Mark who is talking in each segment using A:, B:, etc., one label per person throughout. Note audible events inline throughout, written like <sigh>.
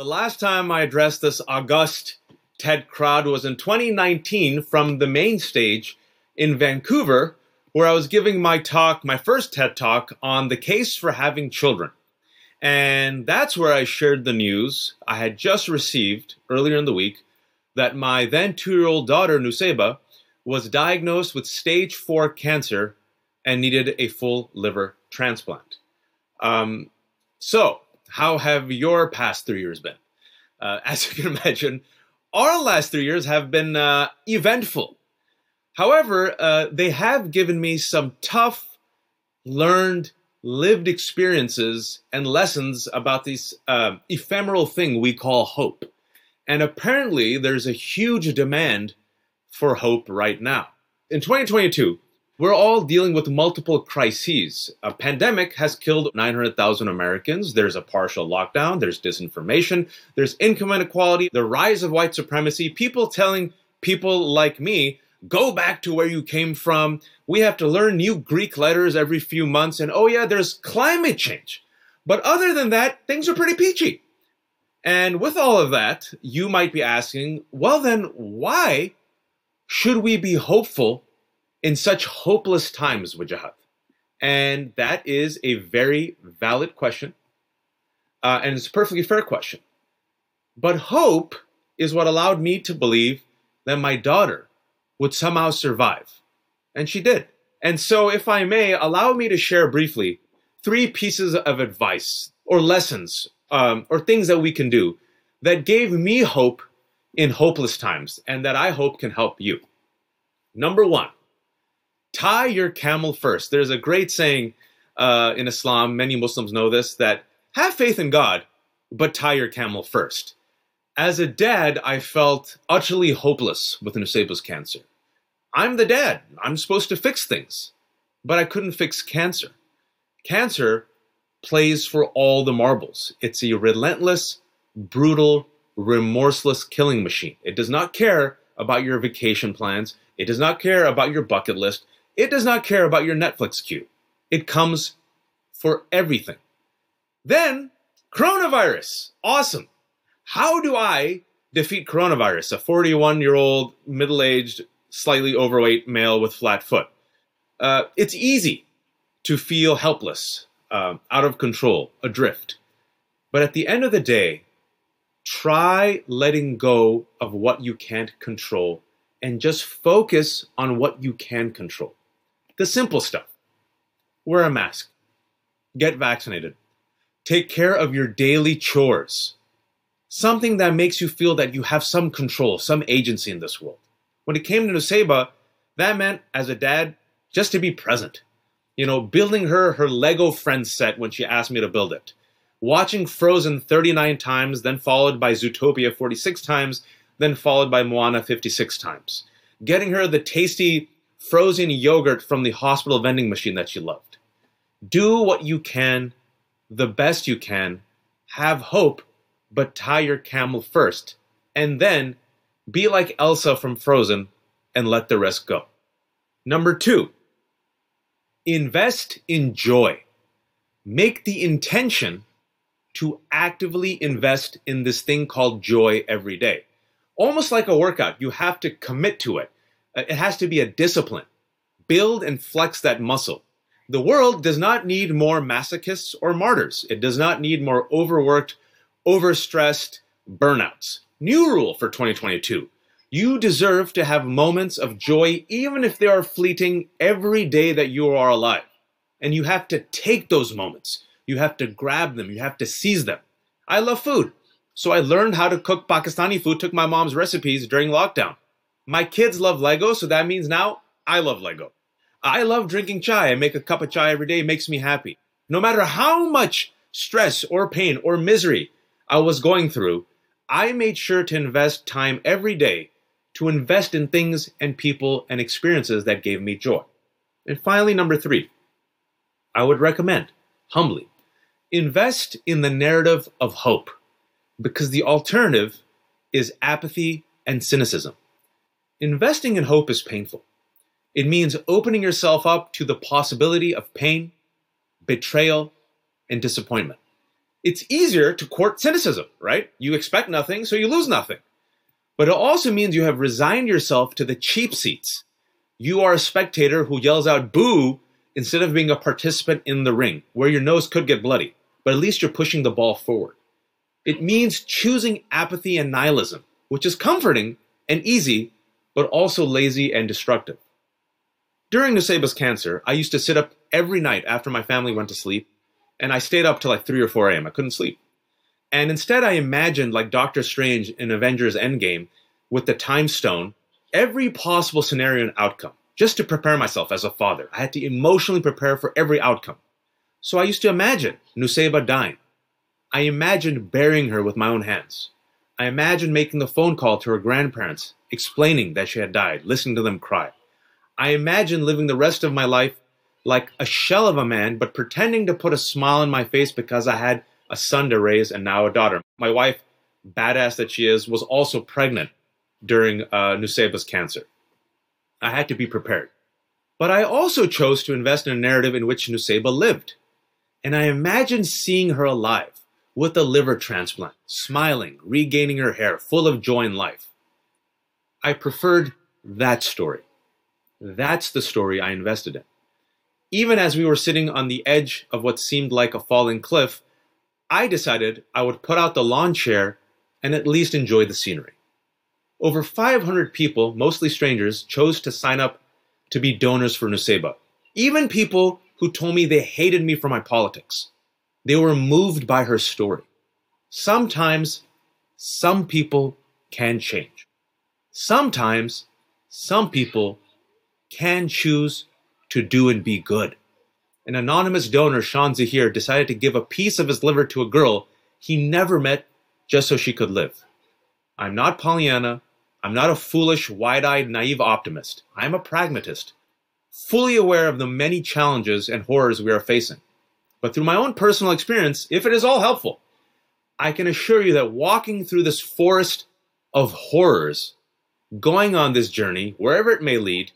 A: The last time I addressed this august TED crowd was in 2019 from the main stage in Vancouver, where I was giving my talk, my first TED talk, on the case for having children. And that's where I shared the news I had just received earlier in the week that my then two year old daughter, Nusayba, was diagnosed with stage four cancer and needed a full liver transplant. Um, so, how have your past three years been? Uh, as <laughs> you can imagine, our last three years have been uh, eventful. However, uh, they have given me some tough, learned, lived experiences and lessons about this uh, ephemeral thing we call hope. And apparently, there's a huge demand for hope right now. In 2022, we're all dealing with multiple crises. A pandemic has killed 900,000 Americans. There's a partial lockdown. There's disinformation. There's income inequality. The rise of white supremacy. People telling people like me, go back to where you came from. We have to learn new Greek letters every few months. And oh, yeah, there's climate change. But other than that, things are pretty peachy. And with all of that, you might be asking, well, then why should we be hopeful in such hopeless times, Wajahat? And that is a very valid question. Uh, and it's a perfectly fair question. But hope is what allowed me to believe that my daughter would somehow survive. And she did. And so, if I may, allow me to share briefly three pieces of advice or lessons um, or things that we can do that gave me hope in hopeless times and that I hope can help you. Number one, tie your camel first. There's a great saying uh, in Islam, many Muslims know this, that have faith in God, but tie your camel first. As a dad, I felt utterly hopeless with Nusayba's cancer. I'm the dad. I'm supposed to fix things, but I couldn't fix cancer. Cancer plays for all the marbles. It's a relentless, brutal, remorseless killing machine. It does not care about your vacation plans. It does not care about your bucket list. It does not care about your Netflix queue. It comes for everything. Then, coronavirus. Awesome. How do I defeat coronavirus? A 41 year old, middle aged, slightly overweight male with flat foot. Uh, it's easy to feel helpless, uh, out of control, adrift. But at the end of the day, try letting go of what you can't control and just focus on what you can control. The simple stuff wear a mask, get vaccinated, take care of your daily chores, something that makes you feel that you have some control, some agency in this world. When it came to Nusayba, that meant, as a dad, just to be present. You know, building her her Lego Friends set when she asked me to build it. Watching Frozen 39 times, then followed by Zootopia 46 times, then followed by Moana 56 times. Getting her the tasty frozen yogurt from the hospital vending machine that she loved. Do what you can, the best you can, have hope, but tie your camel first, and then be like Elsa from Frozen and let the rest go. Number two, invest in joy. Make the intention to actively invest in this thing called joy every day. Almost like a workout, you have to commit to it. Uh, it has to be a discipline. Build and flex that muscle. The world does not need more masochists or martyrs. It does not need more overworked, overstressed burnouts. New rule for 2022. You deserve to have moments of joy, even if they are fleeting, every day that you are alive. And you have to take those moments. You have to grab them. You have to seize them. I love food. So I learned how to cook Pakistani food, took my mom's recipes during lockdown. My kids love Lego, so that means now I love Lego. I love drinking chai. I make a cup of chai every day. It makes me happy. No matter how much stress or pain or misery I was going through, I made sure to invest time every day to invest in things and people and experiences that gave me joy. And finally, number three, I would recommend, humbly, invest in the narrative of hope because the alternative is apathy and cynicism. Investing in hope is painful. It means opening yourself up to the possibility of pain, betrayal, and disappointment. It's easier to court cynicism, right? You expect nothing, so you lose nothing. But it also means you have resigned yourself to the cheap seats. You are a spectator who yells out boo instead of being a participant in the ring, where your nose could get bloody, but at least you're pushing the ball forward. It means choosing apathy and nihilism, which is comforting and easy, but also lazy and destructive. During Nusayba's cancer, I used to sit up every night after my family went to sleep, and I stayed up till like 3 or 4 a.m. I couldn't sleep. And instead, I imagined, like Doctor Strange in Avengers Endgame, with the time stone, every possible scenario and outcome, just to prepare myself as a father. I had to emotionally prepare for every outcome. So I used to imagine Nusayba dying. I imagined burying her with my own hands. I imagined making the phone call to her grandparents, explaining that she had died, listening to them cry. I imagined living the rest of my life like a shell of a man, but pretending to put a smile on my face because I had a son to raise and now a daughter. My wife, badass that she is, was also pregnant during uh, Nusayba's cancer. I had to be prepared. But I also chose to invest in a narrative in which Nusayba lived. And I imagined seeing her alive with a liver transplant, smiling, regaining her hair, full of joy in life. I preferred that story. That's the story I invested in. Even as we were sitting on the edge of what seemed like a falling cliff, I decided I would put out the lawn chair and at least enjoy the scenery. Over 500 people, mostly strangers, chose to sign up to be donors for Nusayba. Even people who told me they hated me for my politics. They were moved by her story. Sometimes, some people can change. Sometimes, some people can choose to do and be good. An anonymous donor, Sean Zahir, decided to give a piece of his liver to a girl he never met just so she could live. I'm not Pollyanna. I'm not a foolish, wide eyed, naive optimist. I'm a pragmatist, fully aware of the many challenges and horrors we are facing. But through my own personal experience, if it is all helpful, I can assure you that walking through this forest of horrors, going on this journey, wherever it may lead,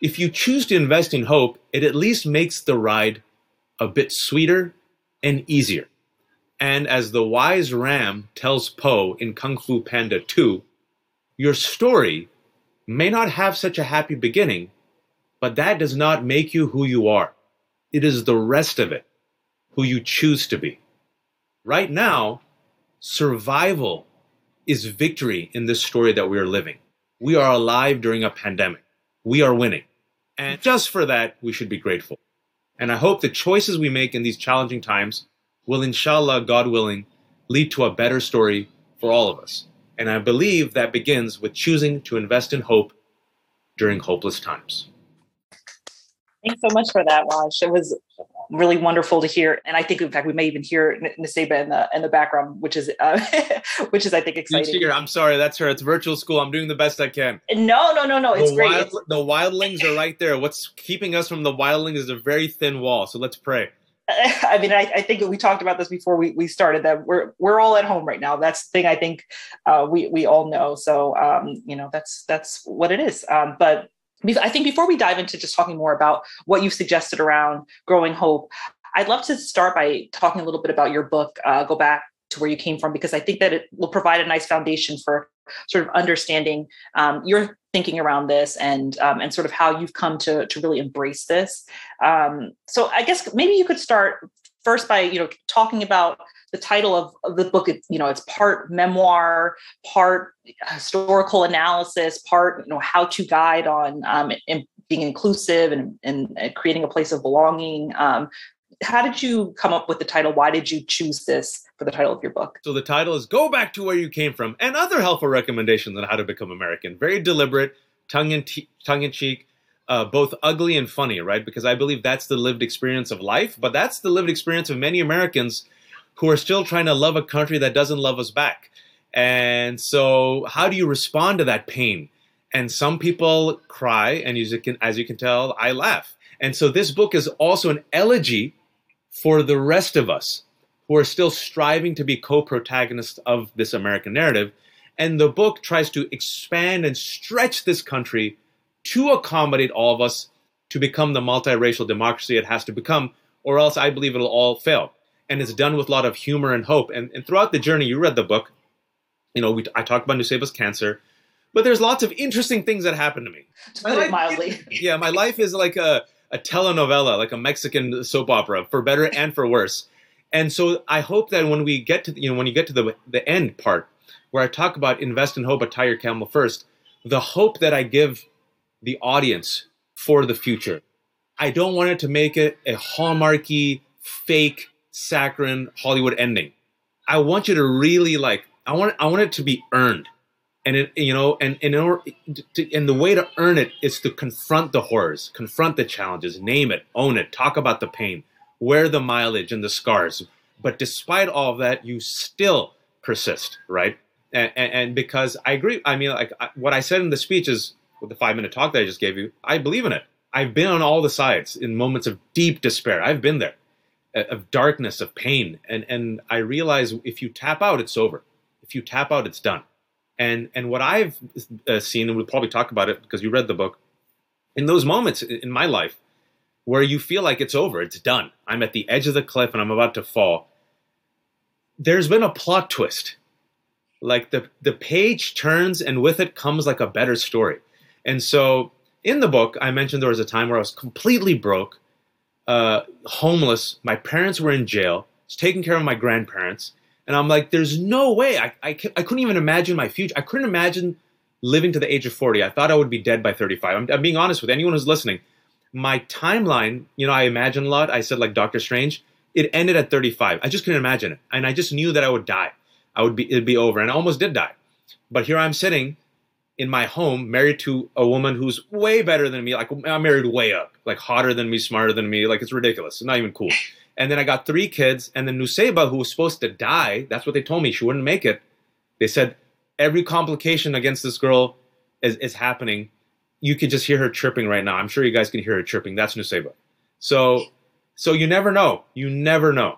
A: if you choose to invest in hope, it at least makes the ride a bit sweeter and easier. And as the wise ram tells Po in Kung Fu Panda 2, your story may not have such a happy beginning, but that does not make you who you are. It is the rest of it who you choose to be. Right now, survival is victory in this story that we are living. We are alive during a pandemic. We are winning. And just for that, we should be grateful. And I hope the choices we make in these challenging times will, inshallah, God willing, lead to a better story for all of us. And I believe that begins with choosing to invest in hope during hopeless times.
B: Thanks so much for that, Raj. It was really wonderful to hear, and I think in fact we may even hear Nusayba in the in the background, which is uh, <laughs> which is I think exciting.
A: I'm sorry, that's her. It's virtual school. I'm doing the best I can.
B: No, no, no, no. It's
A: the
B: great.
A: Wild,
B: it's...
A: the wildlings are right there. What's keeping us from the wildlings is a very thin wall. So let's pray. <laughs>
B: I mean, I, I, think we talked about this before we, we started that we're we're all at home right now. That's the thing I think uh, we we all know. So um, you know that's that's what it is. Um, but I think before we dive into just talking more about what you've suggested around growing hope, I'd love to start by talking a little bit about your book, uh, Go Back to Where You Came From, because I think that it will provide a nice foundation for sort of understanding um, your thinking around this and um, and sort of how you've come to to really embrace this. Um, so I guess maybe you could start first by you know talking about the title of, of the book you know it's part memoir part historical analysis part you know how to guide on um, and being inclusive and, and, creating a place of belonging. Um, how did you come up with the title? Why did you choose this for the title of your book?
A: So the title is go back to where you came from and other helpful recommendations on how to become american. Very deliberate tongue-in-cheek tongue-in-cheek uh, both ugly and funny, right? Because I believe that's the lived experience of life, but that's the lived experience of many Americans who are still trying to love a country that doesn't love us back. And so, how do you respond to that pain? And some people cry, and as you can, as you can tell, I laugh. And so, this book is also an elegy for the rest of us who are still striving to be co protagonists of this American narrative. And the book tries to expand and stretch this country to accommodate all of us to become the multiracial democracy it has to become, or else I believe it'll all fail. and it's done with a lot of humor and hope. And, and throughout the journey, you read the book. You know, we, I talked about Nusayba's cancer, but there's lots of interesting things that happened to me.
B: To put it mildly. <laughs>
A: Yeah, my life is like a, a telenovela, like a Mexican soap opera, for better and for worse. And so I hope that when we get to you know when you get to the the end part where I talk about invest in hope, but tie your camel first, the hope that I give the audience for the future. I don't want it to make it a hallmarky, fake, saccharine Hollywood ending. I want you to really like. I want. I want it to be earned, and it, you know, and, and in order, to, and the way to earn it is to confront the horrors, confront the challenges, name it, own it, talk about the pain, wear the mileage and the scars. But despite all of that, you still persist, right? And, and, and because I agree. I mean, like I, what I said in the speech is with the five minute talk that I just gave you. I believe in it. I've been on all the sides in moments of deep despair. I've been there, of darkness, of pain, and and I realize if you tap out, it's over. If you tap out, it's done. And and what I've uh, seen, and we'll probably talk about it because you read the book, in those moments in my life where you feel like it's over, it's done. I'm at the edge of the cliff and I'm about to fall. There's been a plot twist. Like the the page turns and with it comes like a better story. And so in the book, I mentioned there was a time where I was completely broke, uh, homeless. My parents were in jail. I was taking care of my grandparents. And I'm like, there's no way. I, I, I couldn't even imagine my future. I couldn't imagine living to the age of 40. I thought I would be dead by 35. I'm, I'm being honest with anyone who's listening. My timeline, you know, I imagine a lot. I said, like Doctor Strange, it ended at 35. I just couldn't imagine it. And I just knew that I would die. I would be, it'd be over. And I almost did die. But here I'm sitting in my home, married to a woman who's way better than me. Like I'm married way up, like hotter than me, smarter than me. Like it's ridiculous. It's not even cool. And then I got three kids, and then Nusayba, who was supposed to die, that's what they told me. She wouldn't make it. They said every complication against this girl is, is happening. You could just hear her chirping right now. I'm sure you guys can hear her chirping. That's Nusayba. So, so you never know. You never know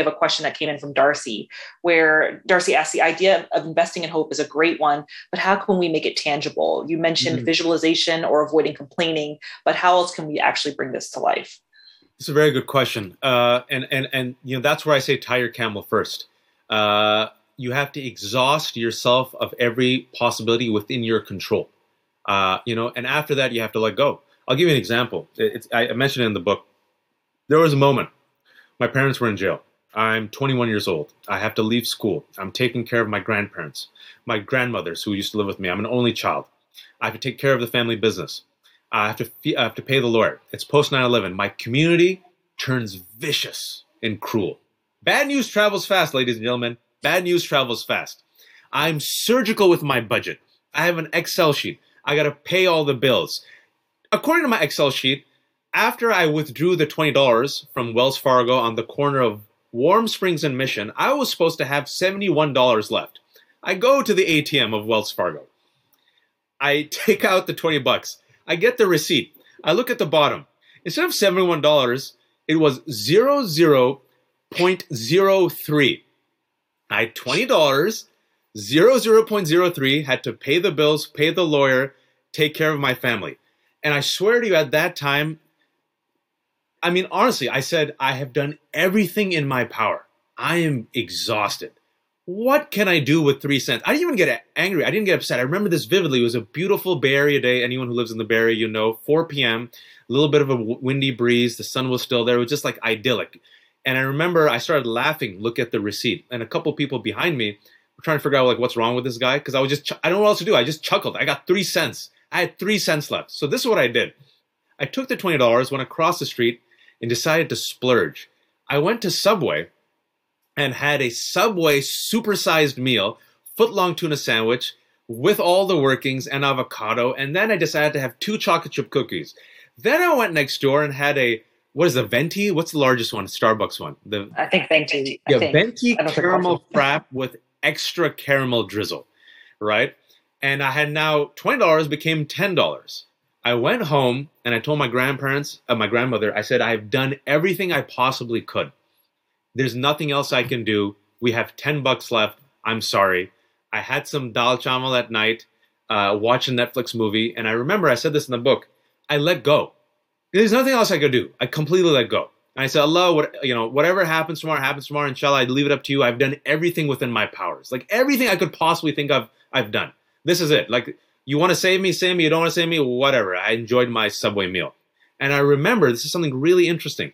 B: have a question that came in from Darcy, where Darcy asked the idea of investing in hope is a great one, but how can we make it tangible? You mentioned mm-hmm. visualization or avoiding complaining, but how else can we actually bring this to life?
A: It's a very good question, uh, and and and you know that's where I say tie your camel first. Uh, you have to exhaust yourself of every possibility within your control. Uh, you know, and after that, you have to let go. I'll give you an example. It's, I mentioned it in the book. There was a moment. My parents were in jail I'm 21 years old. I have to leave school. I'm taking care of my grandparents, my grandmothers who used to live with me. I'm an only child. I have to take care of the family business. I have to, fee- I have to pay the lawyer. It's post 9 11. My community turns vicious and cruel. Bad news travels fast, ladies and gentlemen. Bad news travels fast. I'm surgical with my budget. I have an Excel sheet. I got to pay all the bills. According to my Excel sheet, after I withdrew the $20 from Wells Fargo on the corner of Warm Springs and Mission, I was supposed to have $71 left. I go to the ATM of Wells Fargo. I <laughs> take out the 20 bucks. I get the receipt. I look at the bottom. Instead of $71, it was 00.03. I had $20, 00.03, had to pay the bills, pay the lawyer, take care of my family. And I swear to you, at that time, I mean, honestly, I said, I have done everything in my power. I am exhausted. What can I do with three cents? I didn't even get angry. I didn't get upset. I remember this vividly. It was a beautiful Bay Area day. Anyone who lives in the Bay Area, you know, 4 p.m., a little bit of a windy breeze. The sun was still there. It was just like idyllic. And I remember I started laughing, look at the receipt. And a couple people behind me were trying to figure out, like, what's wrong with this guy? Because I was just, ch- I don't know what else to do. I just chuckled. I got three cents. I had three cents left. So this is what I did. I took the $20, went across the street, and decided to splurge. I went to Subway and had a Subway supersized meal, foot-long tuna sandwich with all the workings and avocado, and then I decided to have two chocolate chip cookies. Then I went next door and had a what is the venti? What's the largest one? Starbucks one. The
B: I think venti.
A: Yeah, venti caramel frap <laughs> with extra caramel drizzle, right? And I had now twenty dollars became ten dollars. I went home and I told my grandparents, uh, my grandmother, I said, I've done everything I possibly could. There's nothing else I can do. We have 10 bucks left. I'm sorry. I had some dal chawal at night, uh, a Netflix movie, and I remember I said this in the book. I let go. There's nothing else I could do. I completely let go. And I said, Allah, what, you know, whatever happens tomorrow happens tomorrow. Inshallah, I leave it up to you. I've done everything within my powers. Like everything I could possibly think of, I've done. This is it. Like you want to save me, save me. You don't want to save me, whatever. I enjoyed my Subway meal. And I remember this is something really interesting.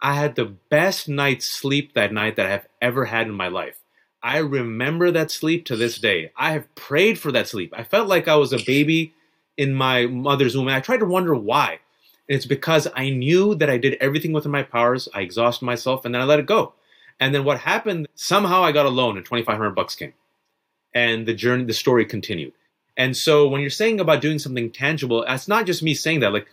A: I had the best night's sleep that night that I've ever had in my life. I remember that sleep to this day. I have prayed for that sleep. I felt like I was a baby in my mother's womb. And I tried to wonder why. And it's because I knew that I did everything within my powers. I exhausted myself and then I let it go. And then what happened? Somehow I got a loan and 2,500 bucks came. And the journey, the story continued. And so when you're saying about doing something tangible, it's not just me saying that. Like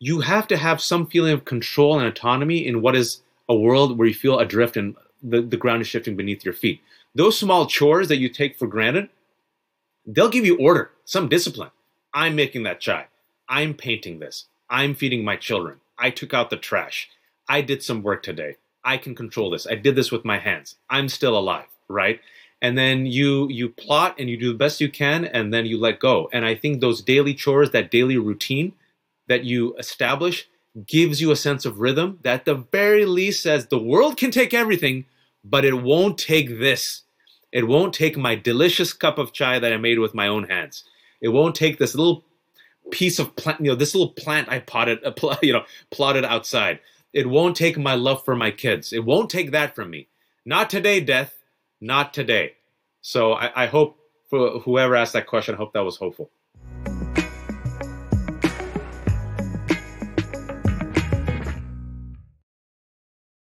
A: you have to have some feeling of control and autonomy in what is a world where you feel adrift and the, the ground is shifting beneath your feet. Those small chores that you take for granted, they'll give you order, some discipline. I'm making that chai. I'm painting this. I'm feeding my children. I took out the trash. I did some work today. I can control this. I did this with my hands. I'm still alive, right? And then you you plot and you do the best you can and then you let go. And I think those daily chores, that daily routine that you establish gives you a sense of rhythm that the very least says the world can take everything, but it won't take this. It won't take my delicious cup of chai that I made with my own hands. It won't take this little piece of plant, you know, this little plant I potted, <laughs> you know, plotted outside. It won't take my love for my kids. It won't take that from me. Not today, death. Not today. So I, I hope for whoever asked that question, I hope that was hopeful.